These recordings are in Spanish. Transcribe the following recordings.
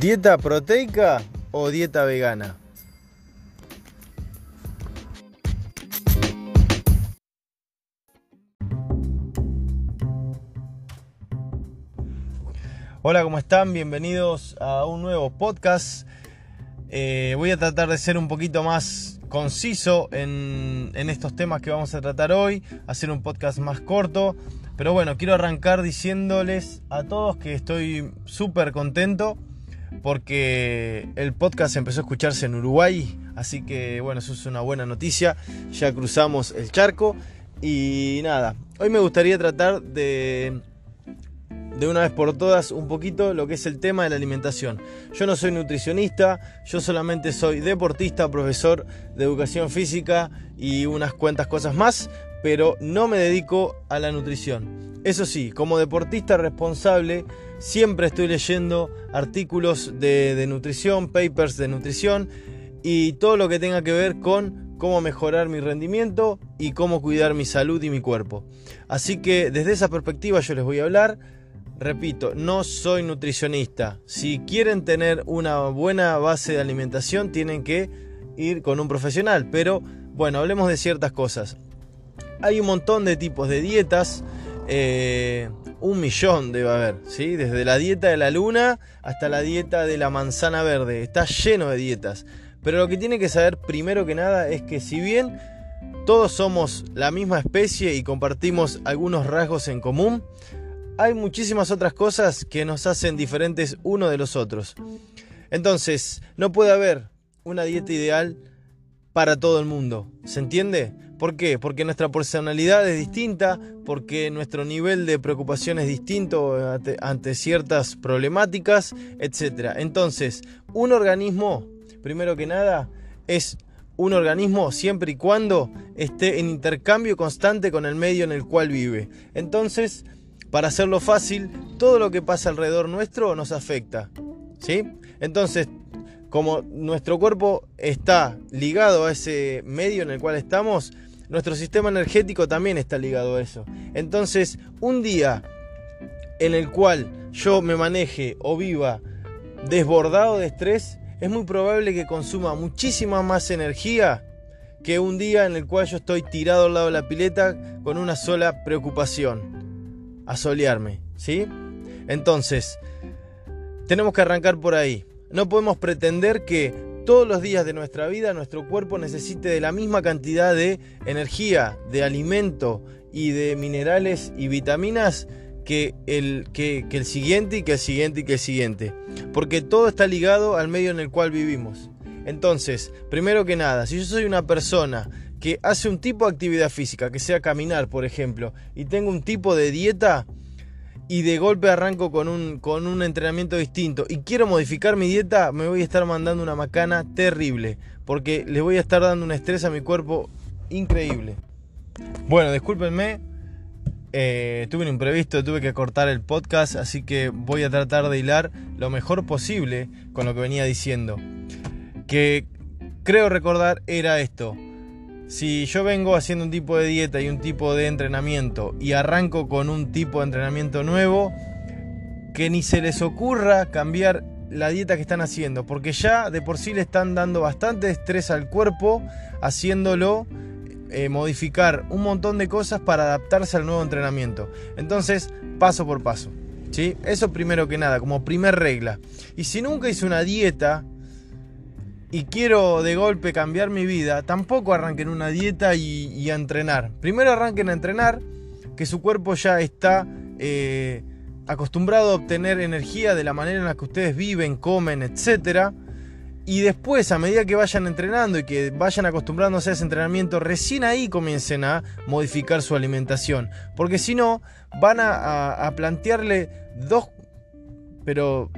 ¿Dieta proteica o dieta vegana? Hola, ¿cómo están? Bienvenidos a un nuevo podcast. Eh, voy a tratar de ser un poquito más conciso en, en, estos temas que vamos a tratar hoy, hacer un podcast más corto. Pero bueno, quiero arrancar diciéndoles a todos que estoy súper contento porque el podcast empezó a escucharse en Uruguay, así que bueno, eso es una buena noticia, ya cruzamos el charco y nada, hoy me gustaría tratar de de una vez por todas un poquito lo que es el tema de la alimentación. Yo no soy nutricionista, yo solamente soy deportista, profesor de educación física y unas cuantas cosas más, pero no me dedico a la nutrición. Eso sí, como deportista responsable, siempre estoy leyendo artículos de, nutrición, papers de nutrición y todo lo que tenga que ver con cómo mejorar mi rendimiento y cómo cuidar mi salud y mi cuerpo. Así que desde esa perspectiva yo les voy a hablar. Repito, no soy nutricionista. Si quieren tener una buena base de alimentación, tienen que ir con un profesional. Pero bueno, hablemos de ciertas cosas. Hay un montón de tipos de dietas. Eh, un millón debe haber, ¿sí? Desde la dieta de la luna hasta la dieta de la manzana verde. Está lleno de dietas. Pero lo que tiene que saber primero que nada es que si bien todos somos la misma especie y compartimos algunos rasgos en común, hay muchísimas otras cosas que nos hacen diferentes uno de los otros. Entonces, no puede haber una dieta ideal para todo el mundo. ¿Se entiende? ¿Por qué? Porque nuestra personalidad es distinta, porque nuestro nivel de preocupación es distinto ante, ciertas problemáticas, etc. Entonces, un organismo, primero que nada, es un organismo siempre y cuando esté en intercambio constante con el medio en el cual vive. Entonces, para hacerlo fácil, todo lo que pasa alrededor nuestro nos afecta. ¿Sí? Entonces, como nuestro cuerpo está ligado a ese medio en el cual estamos, nuestro sistema energético también está ligado a eso. Entonces, un día en el cual yo me maneje o viva desbordado de estrés, es muy probable que consuma muchísima más energía que un día en el cual yo estoy tirado al lado de la pileta con una sola preocupación a solearme, ¿sí? Entonces, tenemos que arrancar por ahí. No podemos pretender que todos los días de nuestra vida nuestro cuerpo necesite de la misma cantidad de energía, de alimento y de minerales y vitaminas que el, que, que el siguiente y que el siguiente y que el siguiente. Porque todo está ligado al medio en el cual vivimos. Entonces, primero que nada, si yo soy una persona que hace un tipo de actividad física, que sea caminar, por ejemplo, y tengo un tipo de dieta y de golpe arranco con un, con un entrenamiento distinto y quiero modificar mi dieta, me voy a estar mandando una macana terrible, porque le voy a estar dando un estrés a mi cuerpo increíble. Bueno, discúlpenme, eh, tuve un imprevisto, tuve que cortar el podcast, así que voy a tratar de hilar lo mejor posible con lo que venía diciendo. Que creo recordar era esto si yo vengo haciendo un tipo de dieta y un tipo de entrenamiento y arranco con un tipo de entrenamiento nuevo, que ni se les ocurra cambiar la dieta que están haciendo, porque ya de por sí le están dando bastante estrés al cuerpo, haciéndolo eh, modificar un montón de cosas para adaptarse al nuevo entrenamiento. Entonces, paso por paso. ¿sí? Eso primero que nada, como primer regla. Y si nunca hice una dieta, y quiero de golpe cambiar mi vida, tampoco arranquen una dieta y, a entrenar. Primero arranquen a entrenar, que su cuerpo ya está eh, acostumbrado a obtener energía de la manera en la que ustedes viven, comen, etc. Y después, a medida que vayan entrenando y que vayan acostumbrándose a ese entrenamiento, recién ahí comiencen a modificar su alimentación. Porque si no, van a plantearle dos, pero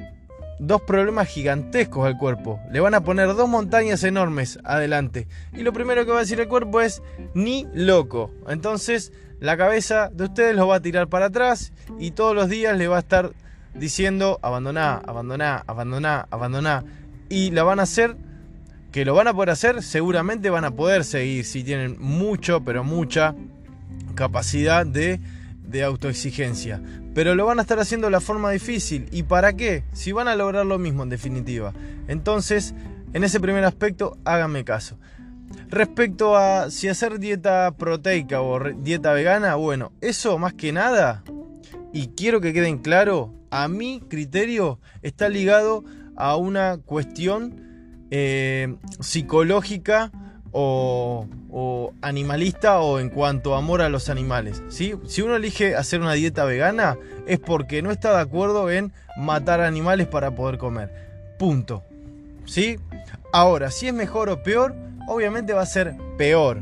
dos problemas gigantescos al cuerpo. Le van a poner dos montañas enormes adelante. Y lo primero que va a decir el cuerpo es ni loco. Entonces la cabeza de ustedes lo va a tirar para atrás y todos los días le va a estar diciendo abandoná, abandoná, abandoná, abandoná. Y la van a hacer, que lo van a poder hacer, seguramente van a poder seguir si tienen mucho, pero mucha capacidad de, de autoexigencia. Pero lo van a estar haciendo de la forma difícil. ¿Y para qué? Si van a lograr lo mismo en definitiva. Entonces, en ese primer aspecto, háganme caso. Respecto a si hacer dieta proteica o dieta vegana, bueno, eso más que nada, y quiero que queden claro, a mi criterio está ligado a una cuestión eh, psicológica o, animalista o en cuanto a amor a los animales. ¿sí? Si uno elige hacer una dieta vegana es porque no está de acuerdo en matar animales para poder comer. Punto. ¿Sí? Ahora, si es mejor o peor, obviamente va a ser peor.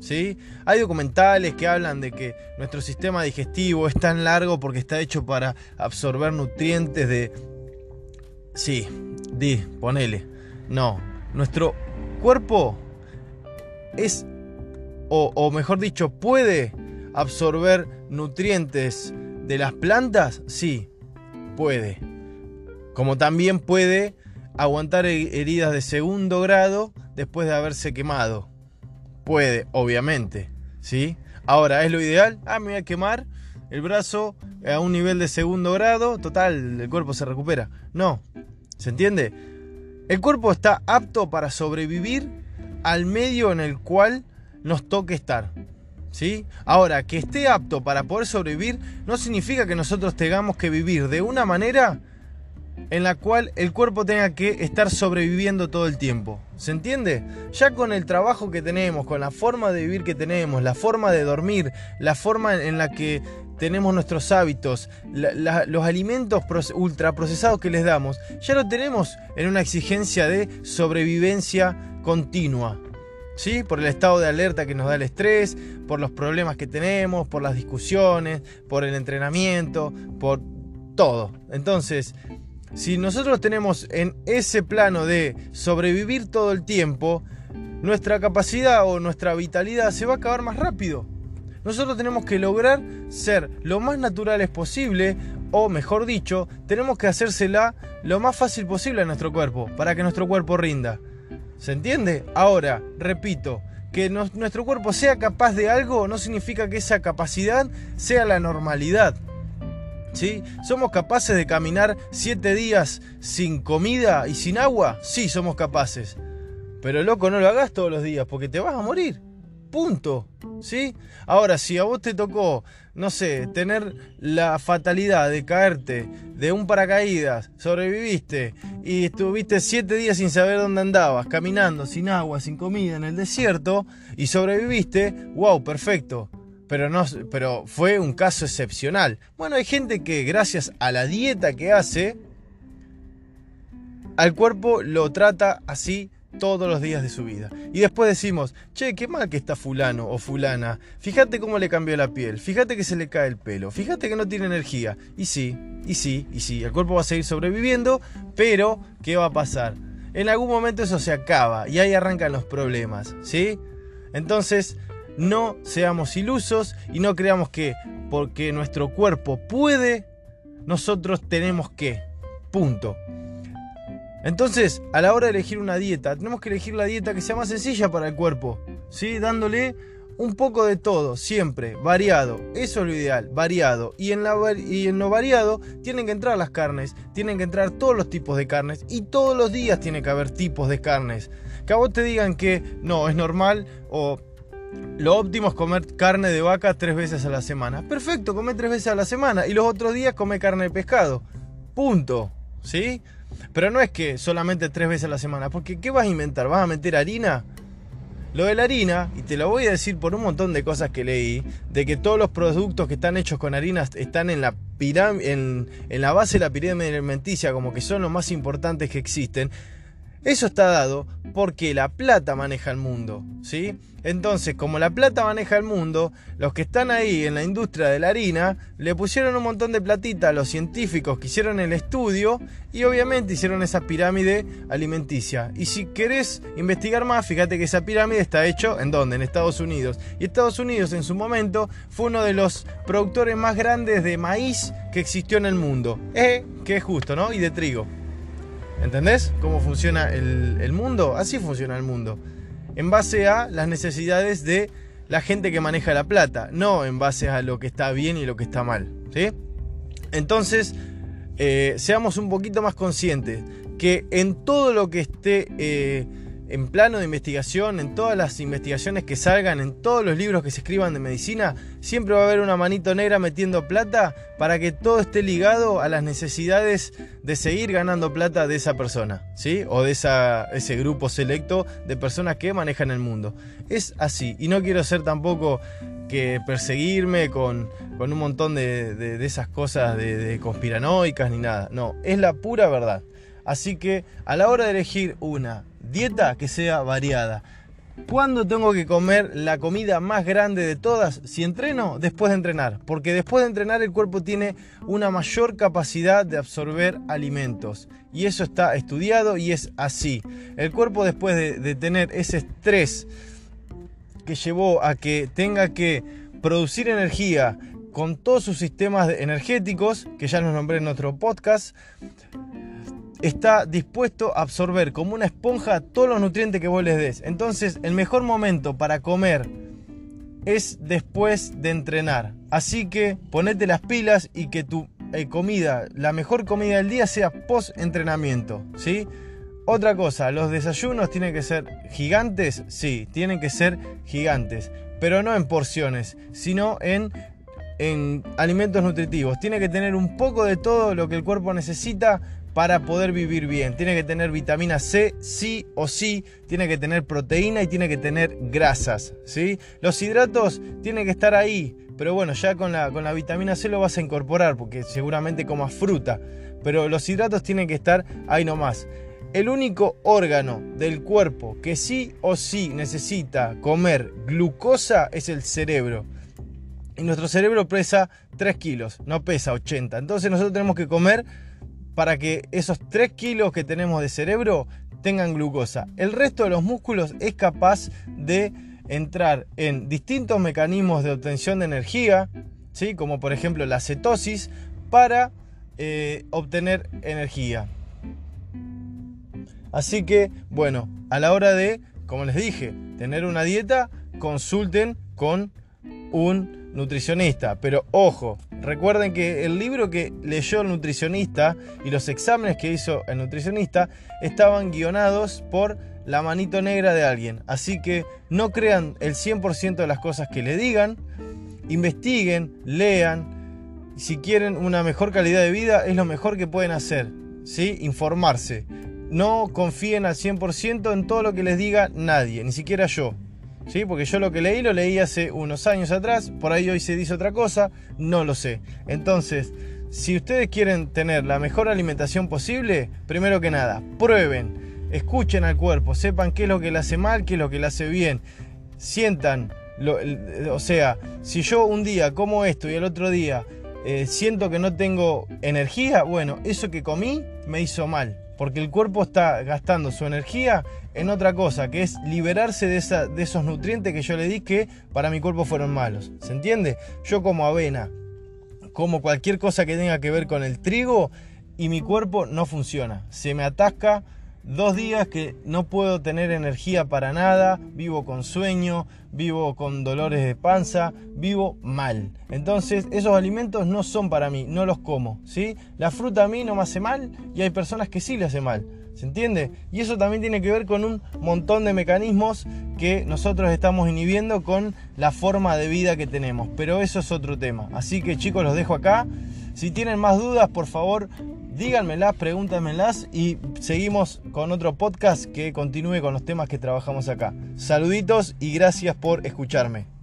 ¿Sí? Hay documentales que hablan de que nuestro sistema digestivo es tan largo porque está hecho para absorber nutrientes de... Sí, di, ponele. No, nuestro cuerpo es, o, mejor dicho, puede absorber nutrientes de las plantas, sí, puede. Como también puede aguantar heridas de segundo grado después de haberse quemado. Puede, obviamente, ¿sí? Ahora, ¿es lo ideal? Ah, me voy a quemar el brazo a un nivel de segundo grado, total, el cuerpo se recupera. No, ¿se entiende? El cuerpo está apto para sobrevivir al medio en el cual nos toque estar. ¿Sí? Ahora, que esté apto para poder sobrevivir no significa que nosotros tengamos que vivir de una manera en la cual el cuerpo tenga que estar sobreviviendo todo el tiempo. ¿Se entiende? Ya con el trabajo que tenemos, con la forma de vivir que tenemos, la forma de dormir, la forma en la que tenemos nuestros hábitos, los alimentos ultraprocesados que les damos, ya lo tenemos en una exigencia de sobrevivencia continua. ¿Sí? Por el estado de alerta que nos da el estrés, por los problemas que tenemos, por las discusiones, por el entrenamiento, por todo. Entonces, si nosotros tenemos en ese plano de sobrevivir todo el tiempo, nuestra capacidad o nuestra vitalidad se va a acabar más rápido. Nosotros tenemos que lograr ser lo más naturales posible, o mejor dicho, tenemos que hacérsela lo más fácil posible a nuestro cuerpo, para que nuestro cuerpo rinda. ¿Se entiende? Ahora, repito, que nuestro cuerpo sea capaz de algo no significa que esa capacidad sea la normalidad. ¿Sí? ¿Somos capaces de caminar siete días sin comida y sin agua? Sí, somos capaces. Pero loco, no lo hagas todos los días porque te vas a morir. Punto. ¿Sí? Ahora, si a vos te tocó, no sé, tener la fatalidad de caerte de un paracaídas, sobreviviste y estuviste siete días sin saber dónde andabas, caminando, sin agua, sin comida, en el desierto, y sobreviviste, wow, perfecto. Pero, no, pero fue un caso excepcional. Bueno, hay gente que gracias a la dieta que hace, al cuerpo lo trata así todos los días de su vida. Y después decimos, che, qué mal que está fulano o fulana. Fíjate cómo le cambió la piel, fíjate que se le cae el pelo, fíjate que no tiene energía. Y sí, y sí, y sí, el cuerpo va a seguir sobreviviendo, pero ¿qué va a pasar? En algún momento eso se acaba y ahí arrancan los problemas, ¿sí? Entonces, no seamos ilusos y no creamos que porque nuestro cuerpo puede, nosotros tenemos que. Punto. Entonces, a la hora de elegir una dieta, tenemos que elegir la dieta que sea más sencilla para el cuerpo, ¿sí? Dándole un poco de todo, siempre, variado. Eso es lo ideal, variado. Y en, la, y en lo variado tienen que entrar las carnes, tienen que entrar todos los tipos de carnes y todos los días tiene que haber tipos de carnes. Que a vos te digan que no, es normal o lo óptimo es comer carne de vaca tres veces a la semana. Perfecto, come tres veces a la semana y los otros días come carne de pescado. Punto. ¿Sí? Pero no es que solamente tres veces a la semana, porque ¿qué vas a inventar? ¿Vas a meter harina? Lo de la harina, y te lo voy a decir por un montón de cosas que leí, de que todos los productos que están hechos con harina están en la, en, en la base de la pirámide alimenticia, como que son los más importantes que existen. Eso está dado porque la plata maneja el mundo, ¿sí? Entonces, como la plata maneja el mundo, los que están ahí en la industria de la harina le pusieron un montón de platita a los científicos que hicieron el estudio y obviamente hicieron esa pirámide alimenticia. Y si querés investigar más, fíjate que esa pirámide está hecho en dónde? En Estados Unidos. Y Estados Unidos en su momento fue uno de los productores más grandes de maíz que existió en el mundo. Que es justo, ¿no? Y de trigo. ¿Entendés cómo funciona el, mundo? Así funciona el mundo. En base a las necesidades de la gente que maneja la plata, no en base a lo que está bien y lo que está mal. ¿sí? Entonces, eh, seamos un poquito más conscientes que en todo lo que esté eh, en plano de investigación, en todas las investigaciones que salgan, en todos los libros que se escriban de medicina, siempre va a haber una manito negra metiendo plata para que todo esté ligado a las necesidades de seguir ganando plata de esa persona, ¿sí? O de ese grupo selecto de personas que manejan el mundo. Es así, y no quiero ser tampoco que perseguirme con, un montón de, esas cosas de conspiranoicas ni nada. No, es la pura verdad. Así que a la hora de elegir una dieta que sea variada. ¿Cuándo tengo que comer la comida más grande de todas? Si entreno, después de entrenar. Porque después de entrenar el cuerpo tiene una mayor capacidad de absorber alimentos. Y eso está estudiado y es así. El cuerpo después de, tener ese estrés que llevó a que tenga que producir energía con todos sus sistemas energéticos, que ya nos nombré en otro podcast, está dispuesto a absorber como una esponja todos los nutrientes que vos les des. Entonces, el mejor momento para comer es después de entrenar. Así que ponete las pilas y que tu eh, comida, la mejor comida del día sea post entrenamiento, ¿sí? Otra cosa, los desayunos tienen que ser gigantes, sí, tienen que ser gigantes, pero no en porciones, sino en en alimentos nutritivos. Tiene que tener un poco de todo lo que el cuerpo necesita para poder vivir bien. Tiene que tener vitamina C, sí o sí, tiene que tener proteína y tiene que tener grasas, ¿sí? Los hidratos tienen que estar ahí, pero bueno, ya con la, con la vitamina C lo vas a incorporar porque seguramente comas fruta, pero los hidratos tienen que estar ahí nomás. El único órgano del cuerpo que sí o sí necesita comer glucosa es el cerebro. Y nuestro cerebro pesa 3 kilos, no pesa 80. Entonces nosotros tenemos que comer para que esos 3 kilos que tenemos de cerebro tengan glucosa. El resto de los músculos es capaz de entrar en distintos mecanismos de obtención de energía, ¿sí? como por ejemplo la cetosis, para eh, obtener energía. Así que, bueno, a la hora de, como les dije, tener una dieta, consulten con un nutricionista. Pero ojo, recuerden que el libro que leyó el nutricionista y los exámenes que hizo el nutricionista estaban guionados por la manito negra de alguien. Así que no crean el 100% de las cosas que le digan, investiguen, lean. Si quieren una mejor calidad de vida, es lo mejor que pueden hacer. ¿sí? Informarse. No confíen al 100% en todo lo que les diga nadie, ni siquiera yo. ¿Sí? Porque yo lo que leí lo leí hace unos años atrás, por ahí hoy se dice otra cosa, no lo sé. Entonces, si ustedes quieren tener la mejor alimentación posible, primero que nada, prueben, escuchen al cuerpo, sepan qué es lo que le hace mal, qué es lo que le hace bien, sientan, o sea, si yo un día como esto y el otro día eh, siento que no tengo energía, bueno, eso que comí me hizo mal porque el cuerpo está gastando su energía en otra cosa, que es liberarse de, esos nutrientes que yo le di que para mi cuerpo fueron malos. ¿Se entiende? Yo como avena, como cualquier cosa que tenga que ver con el trigo y mi cuerpo no funciona. Se me atasca Dos días que no puedo tener energía para nada, vivo con sueño, vivo con dolores de panza, vivo mal. Entonces esos alimentos no son para mí, no los como. ¿sí? La fruta a mí no me hace mal y hay personas que sí le hace mal. ¿Se entiende? Y eso también tiene que ver con un montón de mecanismos que nosotros estamos inhibiendo con la forma de vida que tenemos. Pero eso es otro tema. Así que chicos, los dejo acá. Si tienen más dudas, por favor, díganmelas, pregúntamelas y seguimos con otro podcast que continúe con los temas que trabajamos acá. Saluditos y gracias por escucharme.